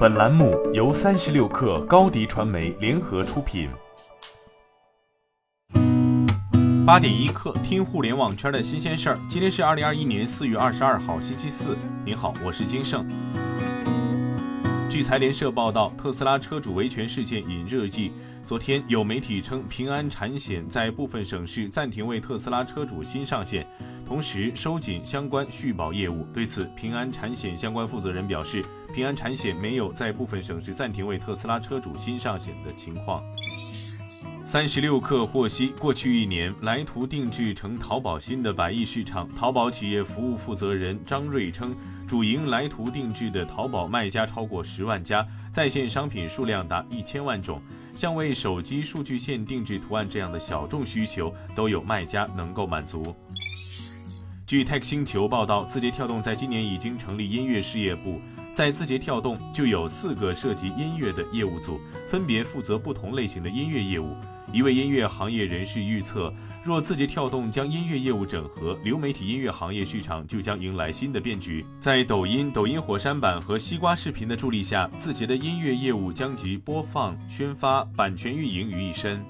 本栏目由三十六氪高低传媒联合出品。八点一刻，听互联网圈的新鲜事儿。今天是二零二一年四月二十二号，星期四。您好，我是金盛。据财联社报道，特斯拉车主维权事件引热议。昨天有媒体称，平安产险在部分省市暂停为特斯拉车主新上线，同时收紧相关续保业务。对此，平安产险相关负责人表示，平安产险没有在部分省市暂停为特斯拉车主新上险的情况。三十六氪获悉，过去一年，来图定制成淘宝新的百亿市场。淘宝企业服务负责人张瑞称，主营来图定制的淘宝卖家超过十万家，在线商品数量达一千万种。像为手机数据线定制图案这样的小众需求，都有卖家能够满足。据 Tech 星球报道，字节跳动在今年已经成立音乐事业部，在字节跳动就有四个涉及音乐的业务组，分别负责不同类型的音乐业务。一位音乐行业人士预测，若字节跳动将音乐业务整合，流媒体音乐行业市场就将迎来新的变局。在抖音、抖音火山版和西瓜视频的助力下，字节的音乐业务将集播放、宣发、版权运营于一身。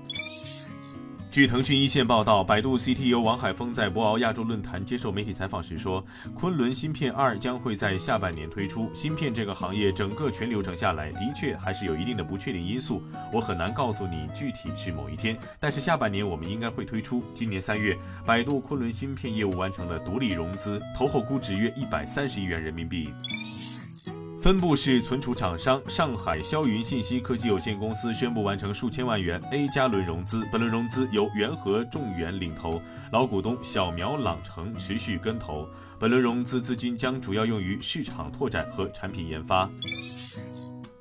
据腾讯一线报道，百度 CTO 王海峰在博鳌亚洲论坛接受媒体采访时说，昆仑芯片二将会在下半年推出。芯片这个行业整个全流程下来，的确还是有一定的不确定因素，我很难告诉你具体是某一天，但是下半年我们应该会推出。今年三月，百度昆仑芯片业务完成了独立融资，投后估值约一百三十亿元人民币。分布式存储厂商上海霄云信息科技有限公司宣布完成数千万元 A 加轮融资，本轮融资由元和众源领投，老股东小苗朗城持续跟投。本轮融资资金将主要用于市场拓展和产品研发。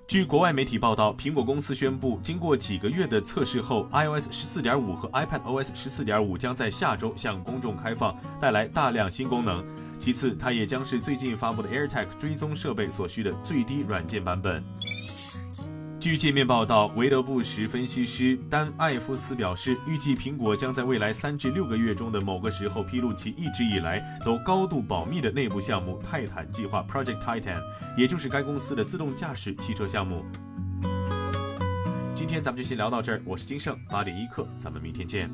据国外媒体报道，苹果公司宣布，经过几个月的测试后，iOS 十四点五和 iPadOS 十四点五将在下周向公众开放，带来大量新功能。其次，它也将是最近发布的 AirTag 追踪设备所需的最低软件版本。据界面报道，韦德布什分析师丹艾夫斯表示，预计苹果将在未来三至六个月中的某个时候披露其一直以来都高度保密的内部项目“泰坦计划 ”（Project Titan），也就是该公司的自动驾驶汽车项目。今天咱们就先聊到这儿，我是金盛八点一刻，咱们明天见。